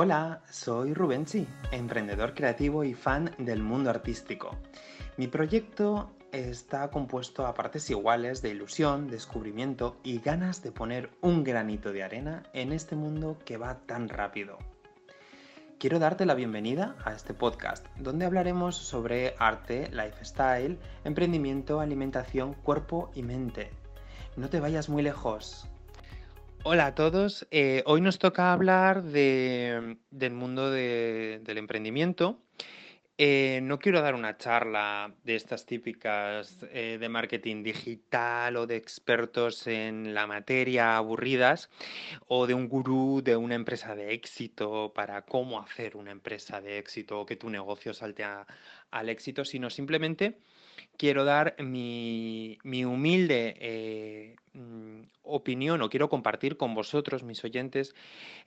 Hola, soy Rubenchi, emprendedor creativo y fan del mundo artístico. Mi proyecto está compuesto a partes iguales de ilusión, descubrimiento y ganas de poner un granito de arena en este mundo que va tan rápido. Quiero darte la bienvenida a este podcast, donde hablaremos sobre arte, lifestyle, emprendimiento, alimentación, cuerpo y mente. No te vayas muy lejos. Hola a todos, eh, hoy nos toca hablar del mundo del emprendimiento. Eh, no quiero dar una charla de estas típicas eh, de marketing digital o de expertos en la materia aburridas o de un gurú de una empresa de éxito para cómo hacer una empresa de éxito o que tu negocio salte al éxito, sino simplemente quiero dar mi, humilde eh, mm, opinión o quiero compartir con vosotros, mis oyentes,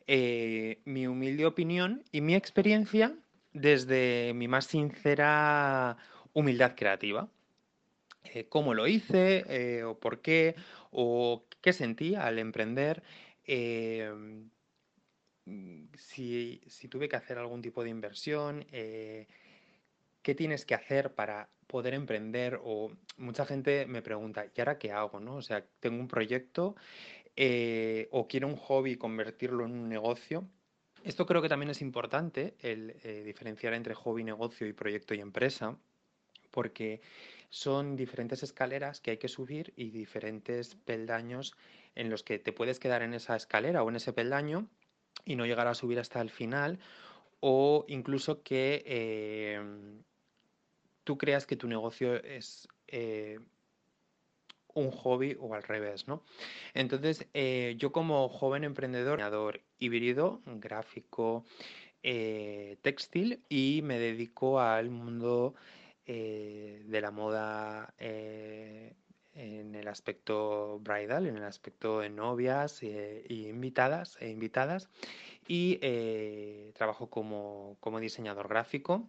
mi humilde opinión y mi experiencia desde mi más sincera humildad creativa. Eh, cómo lo hice, o por qué, o qué sentí al emprender, si, si, tuve que hacer algún tipo de inversión, qué tienes que hacer para poder emprender o mucha gente me pregunta, ¿y ahora qué hago? ¿no? O sea, tengo un proyecto eh, o quiero un hobby convertirlo en un negocio. Esto creo que también es importante, el eh, diferenciar entre hobby, negocio y proyecto y empresa, porque son diferentes escaleras que hay que subir y diferentes peldaños en los que te puedes quedar en esa escalera o en ese peldaño y no llegar a subir hasta el final o incluso que em, tú creas que tu negocio es eh, un hobby o al revés, ¿no? Entonces, eh, yo como joven emprendedor, híbrido, gráfico, eh, textil y me dedico al mundo de la moda en el aspecto bridal, en el aspecto de novias e invitadas e invitadas y trabajo como, como diseñador gráfico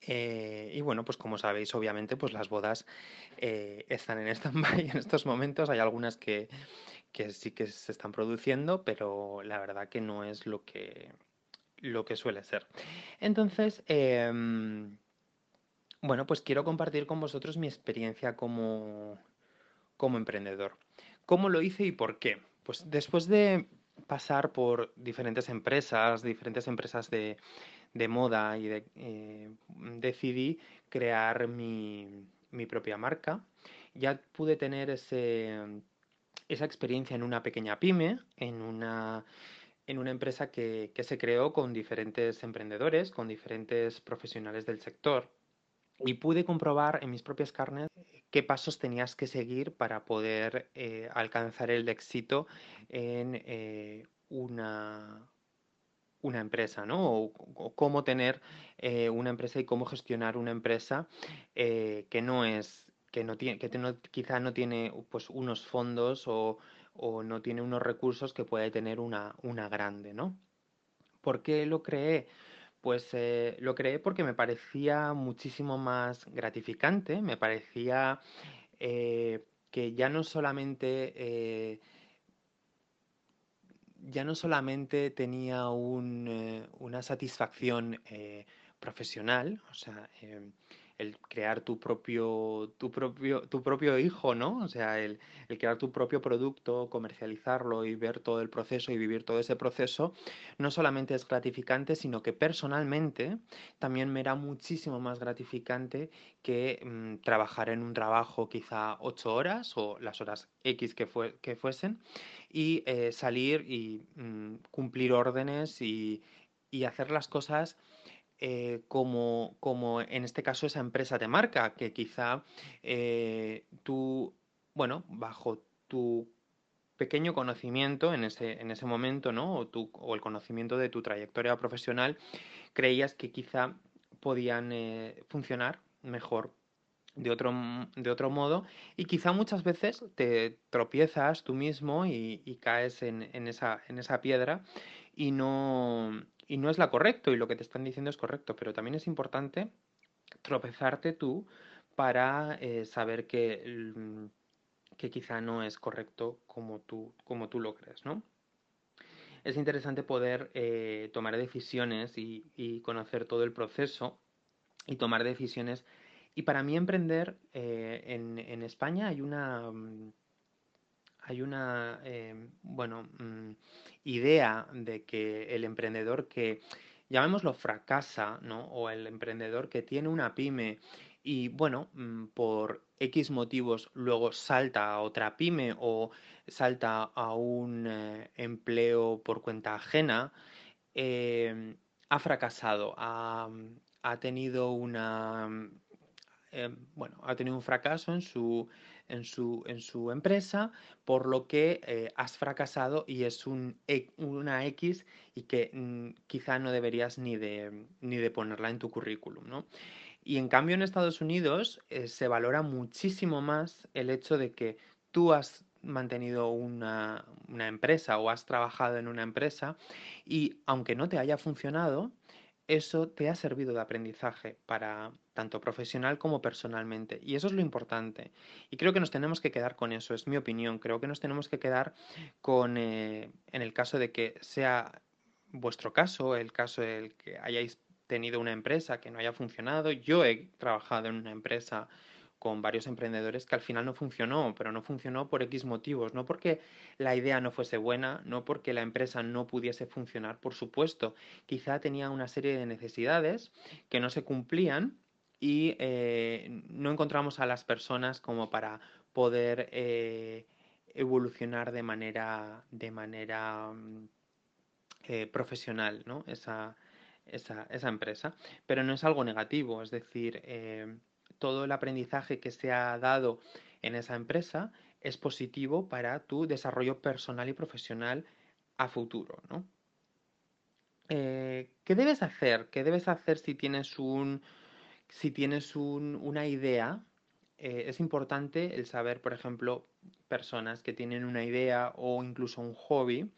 eh, y bueno, pues como sabéis, obviamente, pues las bodas eh, están en stand-by en estos momentos. Hay algunas que, sí que se están produciendo, pero la verdad que no es lo que, lo que suele ser. Entonces, em, bueno, pues quiero compartir con vosotros mi experiencia como, como emprendedor. ¿Cómo lo hice y por qué? Pues después de pasar por diferentes empresas, diferentes empresas de, de moda y eh, decidí crear mi, propia marca. Ya pude tener ese, esa experiencia en una pequeña pyme, en una, en una empresa que, se creó con diferentes emprendedores, con diferentes profesionales del sector. Y pude comprobar en mis propias carnes qué pasos tenías que seguir para poder eh, alcanzar el éxito en eh, una, una empresa, ¿no? O, cómo tener eh, una empresa y cómo gestionar una empresa eh, que no es, que no tiene, que quizá no tiene pues unos fondos o, no tiene unos recursos que puede tener una, una grande, ¿no? ¿Por qué lo creé? Pues eh, lo creé porque me parecía muchísimo más gratificante, me parecía que ya no solamente ya no solamente tenía eh, una satisfacción eh, profesional, o sea, em, el crear tu propio, tu propio, tu propio hijo, ¿no? O sea, el, crear tu propio producto, comercializarlo y ver todo el proceso y vivir todo ese proceso, no solamente es gratificante, sino que personalmente también me era muchísimo más gratificante que mm, trabajar en un trabajo quizá ocho horas o las horas X que, fue, que fuesen y eh, salir y mm, cumplir órdenes y, y hacer las cosas eh, como, como en este caso esa empresa de marca, que quizá eh, tú, bueno, bajo tu pequeño conocimiento en ese, en ese momento, ¿no? O, tu, o el conocimiento de tu trayectoria profesional, creías que quizá podían eh, funcionar mejor de otro, de otro modo y quizá muchas veces te tropiezas tú mismo y, caes en, esa, en esa piedra y no, y no es la correcto y lo que te están diciendo es correcto, pero también es importante tropezarte tú para eh, saber que, que quizá no es correcto como tú, como tú lo crees, ¿no? es interesante poder eh, tomar decisiones y, conocer todo el proceso y tomar decisiones. Y para mí emprender eh, en, España hay una mm, hay una eh, bueno mm, idea de que el emprendedor que llamémoslo fracasa, ¿no? O el emprendedor que tiene una pyme y bueno, mm, por X motivos luego salta a otra pyme o salta a un eh, empleo por cuenta ajena, em, ha fracasado, ha, tenido una em, bueno, ha tenido un fracaso en su, en su, en su empresa, por lo que eh, has fracasado y es un, e, una X y que mm, quizá no deberías ni de, ni de ponerla en tu currículum, ¿no? Y en cambio en Estados Unidos eh, se valora muchísimo más el hecho de que tú has mantenido una, empresa o has trabajado en una empresa y aunque no te haya funcionado, eso te ha servido de aprendizaje para tanto profesional como personalmente. Y eso es lo importante. Y creo que nos tenemos que quedar con eso, es mi opinión. Creo que nos tenemos que quedar con, eh, en el caso de que sea vuestro caso, el caso del que hayáis tenido una empresa que no haya funcionado. Yo he trabajado en una empresa con varios emprendedores que al final no funcionó, pero no funcionó por X motivos, no porque la idea no fuese buena, no porque la empresa no pudiese funcionar, por supuesto, quizá tenía una serie de necesidades que no se cumplían y eh, no encontramos a las personas como para poder eh, evolucionar de manera, de manera mm, eh, profesional, ¿no? Esa, esa, esa empresa. Pero no es algo negativo, es decir, todo el aprendizaje que se ha dado en esa empresa es positivo para tu desarrollo personal y profesional a futuro, ¿no? Eh, ¿Qué debes hacer? ¿Qué debes hacer si tienes un si tienes un, una idea? Eh, es importante el saber, por ejemplo, personas que tienen una idea o incluso un hobby.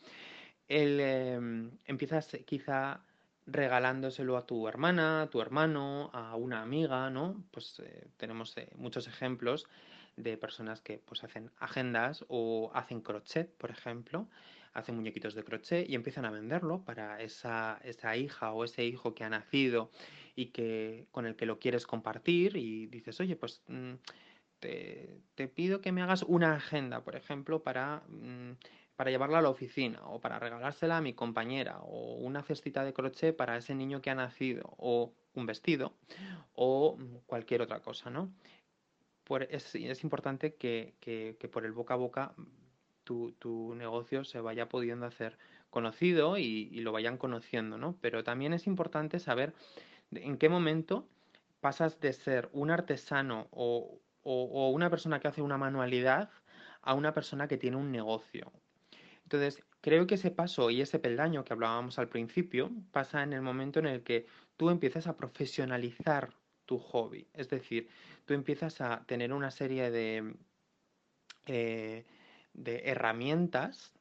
El, em, empiezas quizá regalándoselo a tu hermana, a tu hermano, a una amiga, ¿no? Pues eh, tenemos eh, muchos ejemplos de personas que pues hacen agendas o hacen crochet, por ejemplo, hacen muñequitos de crochet y empiezan a venderlo para esa, esa hija o ese hijo que ha nacido y que con el que lo quieres compartir y dices, oye, pues mm, te, pido que me hagas una agenda, por ejemplo, para mm, para llevarla a la oficina o para regalársela a mi compañera o una cestita de crochet para ese niño que ha nacido o un vestido o cualquier otra cosa, ¿no? es, importante que, por el boca a boca tu, negocio se vaya pudiendo hacer conocido y, lo vayan conociendo, ¿no? Pero también es importante saber en qué momento pasas de ser un artesano o una persona que hace una manualidad a una persona que tiene un negocio entonces, creo que ese paso y ese peldaño que hablábamos al principio pasa en el momento en el que tú empiezas a profesionalizar tu hobby. Es decir, tú empiezas a tener una serie de, eh, de herramientas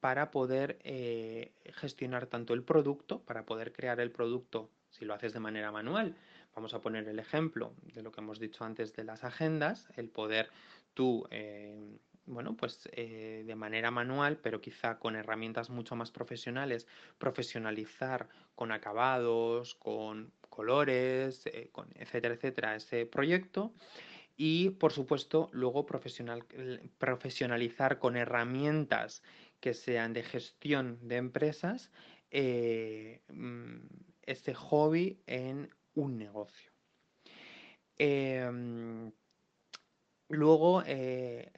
para poder eh, gestionar tanto el producto, para poder crear el producto si lo haces de manera manual. Vamos a poner el ejemplo de lo que hemos dicho antes de las agendas, el poder tú eh, bueno, pues eh, de manera manual, pero quizá con herramientas mucho más profesionales, profesionalizar con acabados, con colores, eh, con etcétera, etcétera, ese proyecto. Y, por supuesto, luego profesional, profesionalizar con herramientas que sean de gestión de empresas eh, mm, este hobby en un negocio. Luego, eh,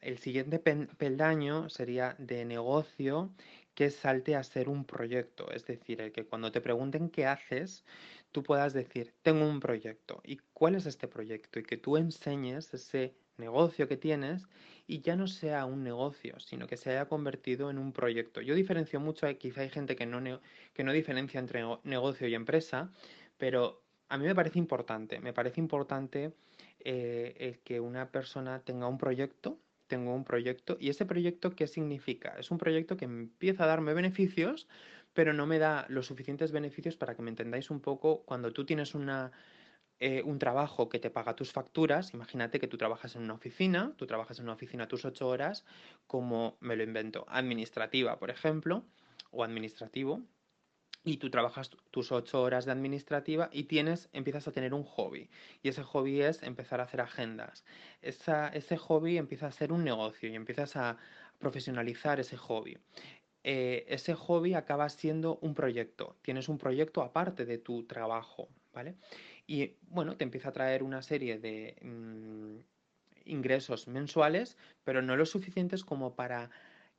el siguiente peldaño sería de negocio que salte a ser un proyecto. Es decir, el que cuando te pregunten qué haces, tú puedas decir, tengo un proyecto. ¿Y cuál es este proyecto? Y que tú enseñes ese negocio que tienes y ya no sea un negocio, sino que se haya convertido en un proyecto. Yo diferencio mucho, quizá hay gente que no, que no diferencia entre negocio y empresa, pero a mí me parece importante, me parece importante eh, el que una persona tenga un proyecto, tengo un proyecto, y ese proyecto, ¿qué significa? Es un proyecto que empieza a darme beneficios, pero no me da los suficientes beneficios para que me entendáis un poco cuando tú tienes una, eh, un trabajo que te paga tus facturas, imagínate que tú trabajas en una oficina, tú trabajas en una oficina tus ocho horas, como me lo invento, administrativa, por ejemplo, o administrativo y tú trabajas tus ocho horas de administrativa y tienes, empiezas a tener un hobby. Y ese hobby es empezar a hacer agendas. ese hobby empieza a ser un negocio y empiezas a profesionalizar ese hobby. Eh, ese hobby acaba siendo un proyecto. Tienes un proyecto aparte de tu trabajo, ¿vale? Y bueno, te empieza a traer una serie de mm, ingresos mensuales, pero no lo suficientes como para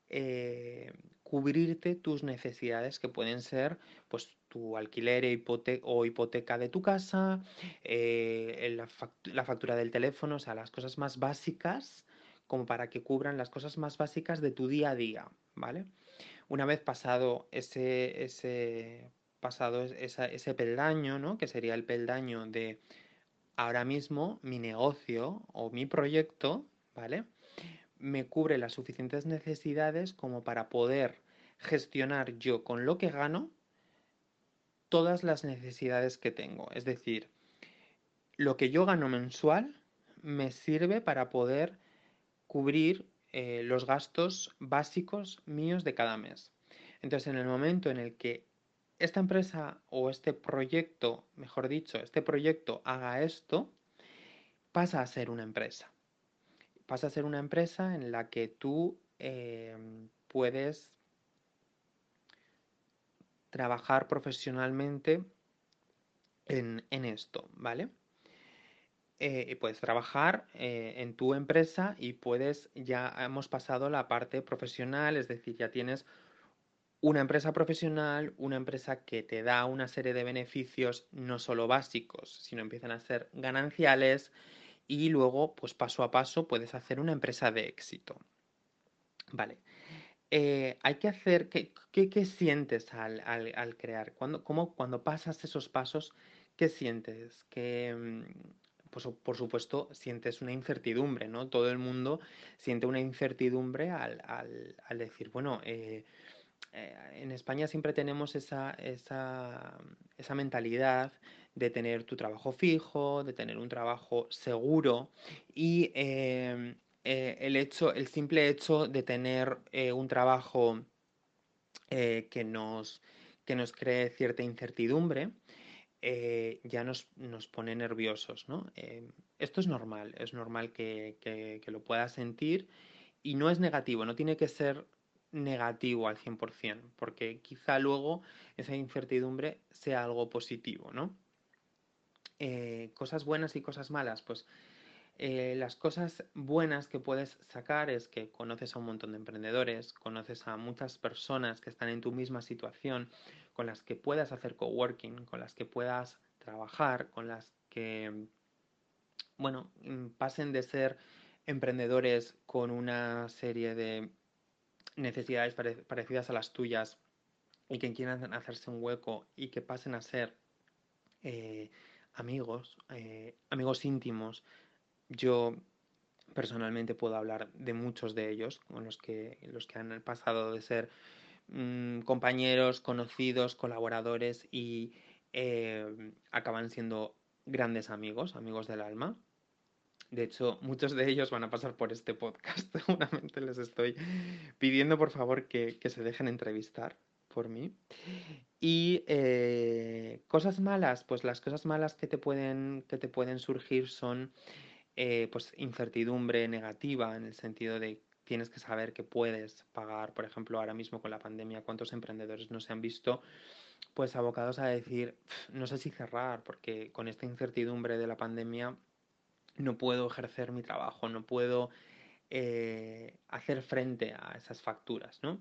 eh, cubrirte tus necesidades que pueden ser pues tu alquiler e o hipoteca de tu casa, eh, la, factura del teléfono, o sea, las cosas más básicas como para que cubran las cosas más básicas de tu día a día, ¿vale? Una vez pasado ese, ese, pasado ese peldaño, ¿no? Que sería el peldaño de ahora mismo mi negocio o mi proyecto, ¿vale? Me cubre las suficientes necesidades como para poder gestionar yo con lo que gano todas las necesidades que tengo. Es decir, lo que yo gano mensual me sirve para poder cubrir eh, los gastos básicos míos de cada mes. Entonces, en el momento en el que esta empresa o este proyecto, mejor dicho, este proyecto haga esto, pasa a ser una empresa. Pasa a ser una empresa en la que tú eh, puedes trabajar profesionalmente en, esto, ¿vale? Eh, puedes trabajar eh, en tu empresa y puedes, ya hemos pasado la parte profesional, es decir, ya tienes una empresa profesional, una empresa que te da una serie de beneficios no solo básicos, sino empiezan a ser gananciales y luego, pues paso a paso, puedes hacer una empresa de éxito. Vale. Eh, hay que hacer, ¿qué, qué, sientes al, al, crear? Cuando, cómo, cuando pasas esos pasos, ¿qué sientes? Que, mm, pues, por supuesto, sientes una incertidumbre, ¿no? Todo el mundo siente una incertidumbre al, al decir, bueno, eh, eh, en España siempre tenemos esa, esa, esa mentalidad de tener tu trabajo fijo, de tener un trabajo seguro y em, eh, el hecho, el simple hecho de tener eh, un trabajo eh, que, nos, que nos cree cierta incertidumbre, ya nos, nos, pone nerviosos, ¿no? esto es normal, es normal que, que, lo puedas sentir y no es negativo, no tiene que ser negativo al 100%, porque quizá luego esa incertidumbre sea algo positivo, ¿no? cosas buenas y cosas malas, pues eh, las cosas buenas que puedes sacar es que conoces a un montón de emprendedores, conoces a muchas personas que están en tu misma situación, con las que puedas hacer coworking, con las que puedas trabajar, con las que, bueno, mm, pasen de ser emprendedores con una serie de necesidades parecidas a las tuyas y que quieran hacerse un hueco y que pasen a ser eh, amigos, eh, amigos íntimos, yo personalmente puedo hablar de muchos de ellos, con los que, los que han pasado de ser mm, compañeros, conocidos, colaboradores y eh, acaban siendo grandes amigos, amigos del alma. De hecho, muchos de ellos van a pasar por este podcast. Seguramente les estoy pidiendo por favor que, se dejen entrevistar por mí. Y eh, cosas malas, pues las cosas malas que te pueden, que te pueden surgir son eh, pues incertidumbre negativa en el sentido de tienes que saber que puedes pagar, por ejemplo, ahora mismo con la pandemia, cuántos emprendedores no se han visto pues abocados a decir, no sé si cerrar, porque con esta incertidumbre de la pandemia no puedo ejercer mi trabajo, no puedo eh, hacer frente a esas facturas, ¿no?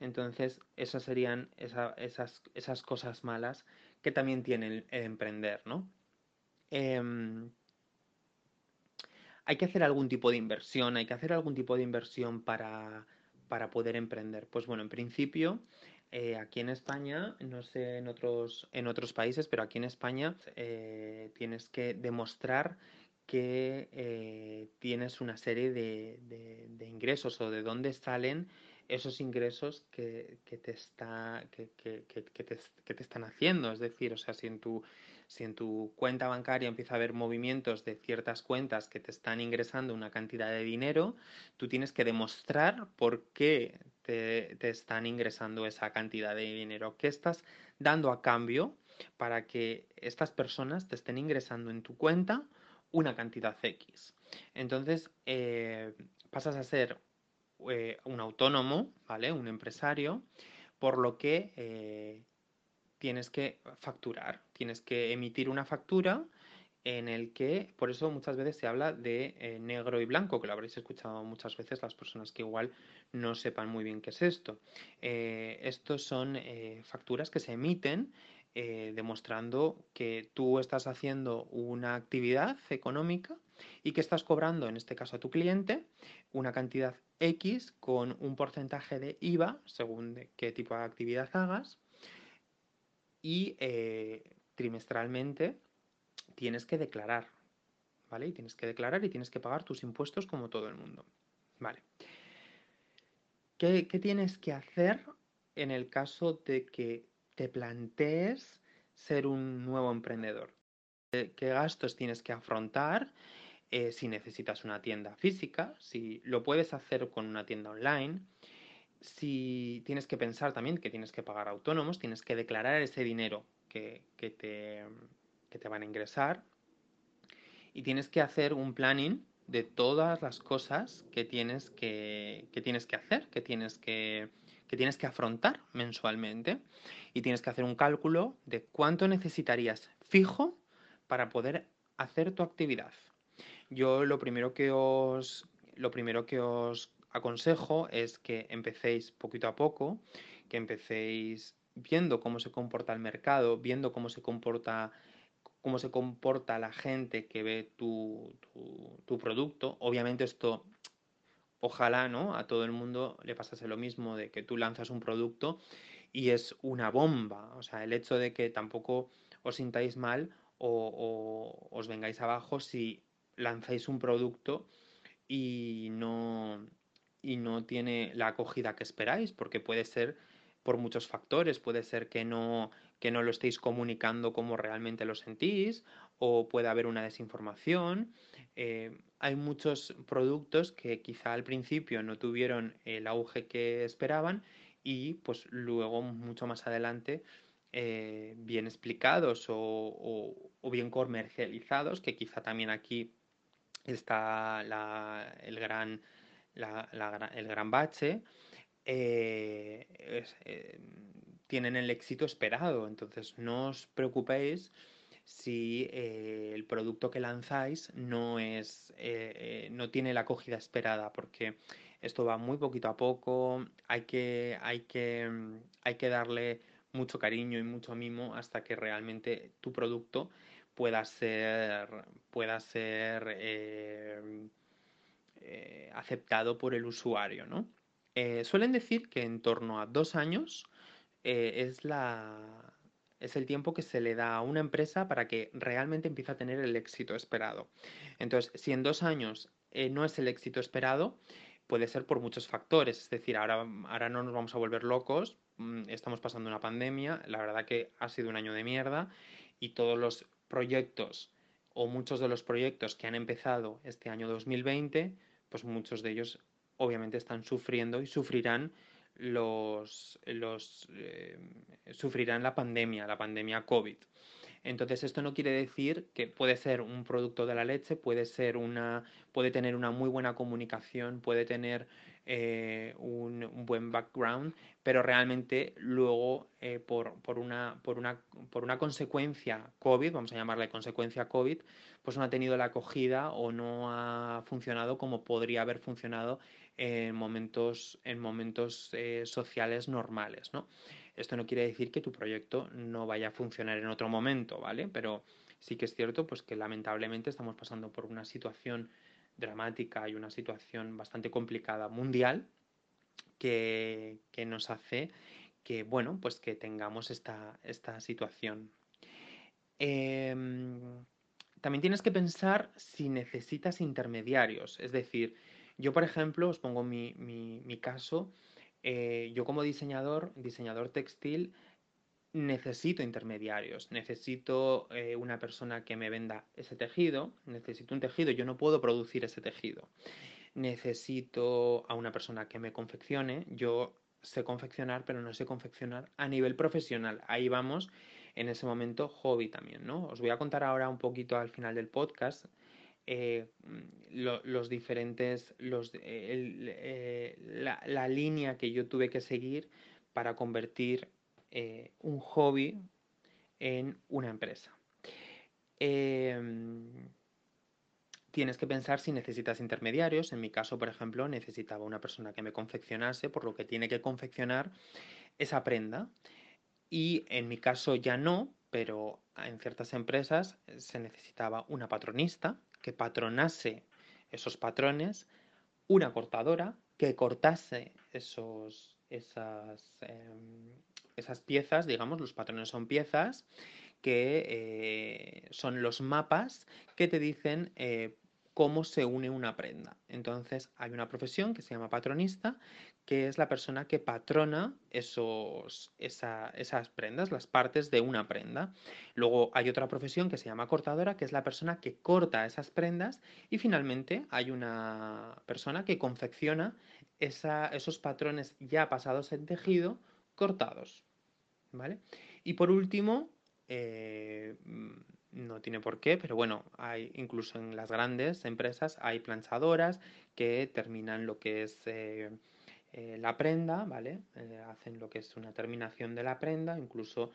Entonces, esas serían esas, esas cosas malas que también tiene el, emprender, ¿no? Em, hay que hacer algún tipo de inversión, hay que hacer algún tipo de inversión para, poder emprender. Pues bueno, en principio, eh, aquí en España, no sé en otros, en otros países, pero aquí en España eh, tienes que demostrar que eh, tienes una serie de, ingresos o de dónde salen esos ingresos que, te está, que, que, te, que, te, están haciendo. Es decir, o sea, si en tu si en tu cuenta bancaria empieza a haber movimientos de ciertas cuentas que te están ingresando una cantidad de dinero, tú tienes que demostrar por qué te, te están ingresando esa cantidad de dinero. ¿Qué estás dando a cambio para que estas personas te estén ingresando en tu cuenta una cantidad X? Entonces, eh, pasas a ser eh, un autónomo, ¿vale? Un empresario, por lo que eh, tienes que facturar, tienes que emitir una factura en el que, por eso muchas veces se habla de negro y blanco, que lo habréis escuchado muchas veces las personas que igual no sepan muy bien qué es esto. estos son facturas que se emiten demostrando que tú estás haciendo una actividad económica y que estás cobrando, en este caso a tu cliente, una cantidad X con un porcentaje de IVA, según qué tipo de actividad hagas, y eh, trimestralmente tienes que declarar, ¿vale? Y tienes que declarar y tienes que pagar tus impuestos como todo el mundo, ¿vale? ¿Qué, qué tienes que hacer en el caso de que te plantees ser un nuevo emprendedor? ¿Qué gastos tienes que afrontar eh, si necesitas una tienda física, si lo puedes hacer con una tienda online, si tienes que pensar también que tienes que pagar autónomos, tienes que declarar ese dinero que, te, van a ingresar y tienes que hacer un planning de todas las cosas que tienes que, hacer, que tienes que afrontar mensualmente y tienes que hacer un cálculo de cuánto necesitarías fijo para poder hacer tu actividad. Yo lo primero que os, lo primero que os aconsejo es que empecéis poquito a poco, que empecéis viendo cómo se comporta el mercado, viendo cómo se comporta cómo se comporta la gente que ve tu, tu, producto. Obviamente esto, ojalá, ¿no? A todo el mundo le pasase lo mismo de que tú lanzas un producto y es una bomba. O sea, el hecho de que tampoco os sintáis mal o os vengáis abajo si lanzáis un producto y no, y no tiene la acogida que esperáis, porque puede ser por muchos factores, puede ser que no, que no lo estéis comunicando como realmente lo sentís, o puede haber una desinformación. Eh, hay muchos productos que quizá al principio no tuvieron el auge que esperaban y pues luego mucho más adelante eh, bien explicados o, o, bien comercializados, que quizá también aquí está el, gran, el gran bache, eh, eh, tienen el éxito esperado. Entonces no os preocupéis si eh, el producto que lanzáis no es no tiene la acogida esperada porque esto va muy poquito a poco hay que hay que hay que darle mucho cariño y mucho mimo hasta que realmente tu producto pueda ser, pueda ser eh, eh, aceptado por el usuario, ¿no? Eh, suelen decir que en torno a dos años es, la, es el tiempo que se le da a una empresa para que realmente empiece a tener el éxito esperado. Entonces, si en dos años no es el éxito esperado, puede ser por muchos factores. Es decir, ahora, ahora no nos vamos a volver locos, mm, estamos pasando una pandemia, la verdad que ha sido un año de mierda y todos los proyectos o muchos de los proyectos que han empezado este año 2020, pues muchos de ellos obviamente están sufriendo y sufrirán los, los eh, sufrirán la pandemia, la pandemia COVID. Entonces esto no quiere decir que puede ser un producto de la leche, puede ser una, puede tener una muy buena comunicación, puede tener eh, un, buen background, pero realmente luego eh, por, por, una, por, una, por una consecuencia COVID, vamos a llamarle consecuencia COVID, pues no ha tenido la acogida o no ha funcionado como podría haber funcionado en momentos, en momentos eh, sociales normales, ¿no? Esto no quiere decir que tu proyecto no vaya a funcionar en otro momento, ¿vale? Pero sí que es cierto pues que lamentablemente estamos pasando por una situación dramática y una situación bastante complicada mundial que, nos hace que, bueno, pues que tengamos esta, esta situación. Em, también tienes que pensar si necesitas intermediarios. Es decir, yo, por ejemplo, os pongo mi, mi, caso, eh, yo como diseñador, diseñador textil, necesito intermediarios, necesito eh, una persona que me venda ese tejido, necesito un tejido, yo no puedo producir ese tejido. necesito a una persona que me confeccione. Yo sé confeccionar, pero no sé confeccionar a nivel profesional. Ahí vamos en ese momento hobby también, ¿no? Os voy a contar ahora un poquito al final del podcast eh, los diferentes, los, eh, la, línea que yo tuve que seguir para convertir eh, un hobby en una empresa. Em, tienes que pensar si necesitas intermediarios. En mi caso, por ejemplo, necesitaba una persona que me confeccionase, por lo que tiene que confeccionar esa prenda. Y en mi caso ya no, pero en ciertas empresas se necesitaba una patronista que patronase esos patrones, una cortadora que cortase esos, esas, em, esas piezas, digamos, los patrones son piezas que eh, son los mapas que te dicen eh, cómo se une una prenda. Entonces hay una profesión que se llama patronista, que es la persona que patrona esos, esas prendas, las partes de una prenda. Luego hay otra profesión que se llama cortadora, que es la persona que corta esas prendas. Y finalmente hay una persona que confecciona esos patrones ya pasados en tejido cortados. ¿Vale? Y por último, eh, no tiene por qué, pero bueno, hay incluso en las grandes empresas hay planchadoras que terminan lo que es eh, eh, la prenda, ¿vale? Hacen lo que es una terminación de la prenda, incluso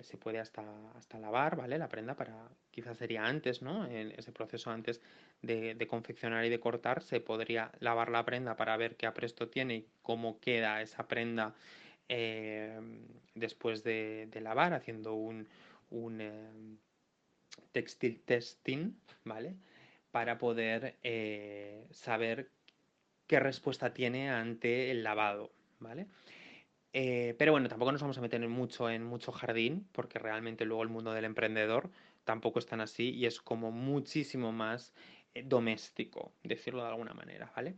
se puede hasta, hasta lavar, ¿vale? La prenda para, quizás sería antes, ¿no? En ese proceso antes de, confeccionar y de cortar, se podría lavar la prenda para ver qué apresto tiene y cómo queda esa prenda después de, lavar, haciendo un, un textil testing, ¿vale? Para poder eh, saber qué respuesta tiene ante el lavado, ¿vale? Eh, pero bueno, tampoco nos vamos a meter mucho en mucho jardín, porque realmente luego el mundo del emprendedor tampoco es tan así y es como muchísimo más eh, doméstico, decirlo de alguna manera, ¿vale?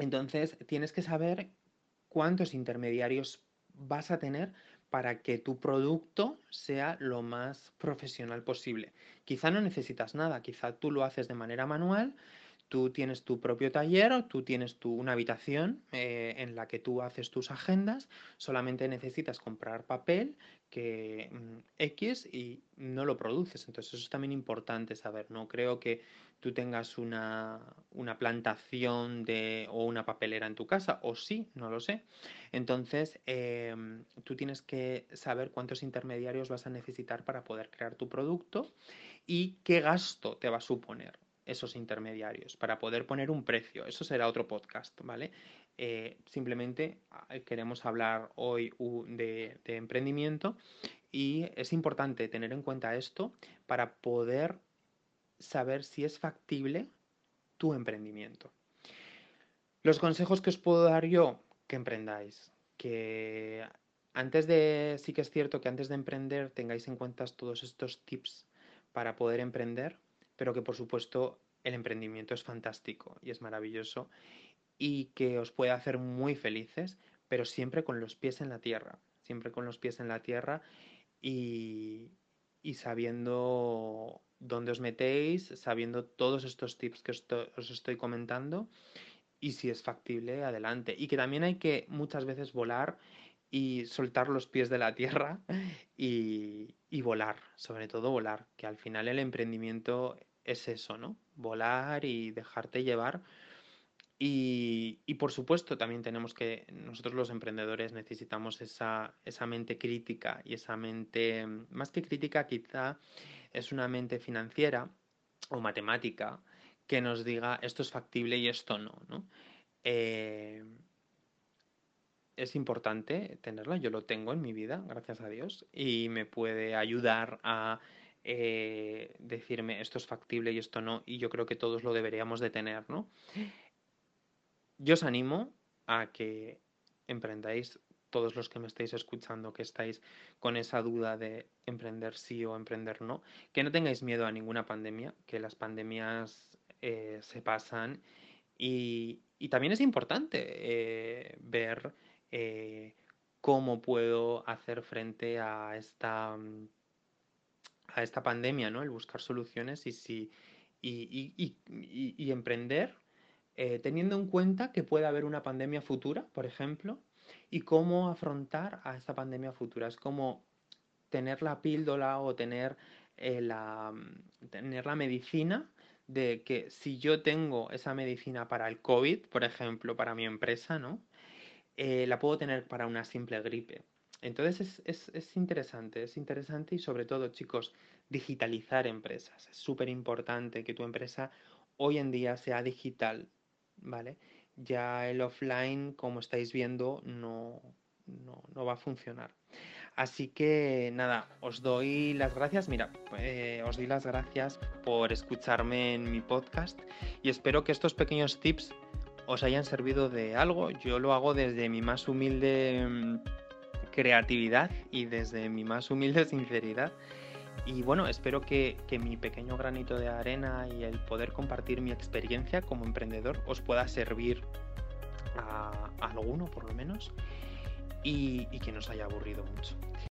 Entonces, tienes que saber cuántos intermediarios vas a tener para que tu producto sea lo más profesional posible. Quizá no necesitas nada, quizá tú lo haces de manera manual, tú tienes tu propio taller, tú tienes tu, una habitación eh, en la que tú haces tus agendas, solamente necesitas comprar papel que mm, X y no lo produces. Entonces eso es también importante saber. No creo que tú tengas una, plantación de, o una papelera en tu casa, o sí, no lo sé. Entonces, em, tú tienes que saber cuántos intermediarios vas a necesitar para poder crear tu producto y qué gasto te va a suponer esos intermediarios para poder poner un precio. Eso será otro podcast, ¿vale? Eh, simplemente ah, queremos hablar hoy de emprendimiento y es importante tener en cuenta esto para poder saber si es factible tu emprendimiento. Los consejos que os puedo dar yo, que emprendáis, que antes de, sí que es cierto que antes de emprender tengáis en cuenta todos estos tips para poder emprender, pero que por supuesto el emprendimiento es fantástico y es maravilloso y que os puede hacer muy felices, pero siempre con los pies en la tierra, siempre con los pies en la tierra y, y sabiendo dónde os metéis, sabiendo todos estos tips que os, estoy comentando y si es factible, adelante. Y que también hay que muchas veces volar y soltar los pies de la tierra y, y, volar, sobre todo volar, que al final el emprendimiento es eso, ¿no? Volar y dejarte llevar y, por supuesto también tenemos que, nosotros los emprendedores necesitamos esa, esa mente crítica y esa mente, más que crítica quizá es una mente financiera o matemática que nos diga esto es factible y esto no, ¿no? Eh, es importante tenerla, yo lo tengo en mi vida, gracias a Dios, y me puede ayudar a eh, decirme esto es factible y esto no, y yo creo que todos lo deberíamos de tener, ¿no? Yo os animo a que emprendáis, todos los que me estáis escuchando, que estáis con esa duda de emprender sí o emprender no, que no tengáis miedo a ninguna pandemia, que las pandemias eh, se pasan y, también es importante eh, ver eh, cómo puedo hacer frente a esta, a esta pandemia, ¿no? El buscar soluciones y si y, emprender eh, teniendo en cuenta que puede haber una pandemia futura, por ejemplo, y cómo afrontar a esta pandemia futura. Es como tener la píldora o tener, eh, la, tener la medicina de que si yo tengo esa medicina para el COVID, por ejemplo, para mi empresa, ¿no? Eh, la puedo tener para una simple gripe. Entonces es, interesante, es interesante y sobre todo, chicos, digitalizar empresas. Es súper importante que tu empresa hoy en día sea digital, ¿vale? Ya el offline, como estáis viendo, no, no, va a funcionar. Así que nada, os doy las gracias. Mira, eh, os doy las gracias por escucharme en mi podcast y espero que estos pequeños tips os hayan servido de algo. Yo lo hago desde mi más humilde mm, creatividad y desde mi más humilde sinceridad. Y bueno, espero que, mi pequeño granito de arena y el poder compartir mi experiencia como emprendedor os pueda servir a, alguno por lo menos y, y que no os haya aburrido mucho.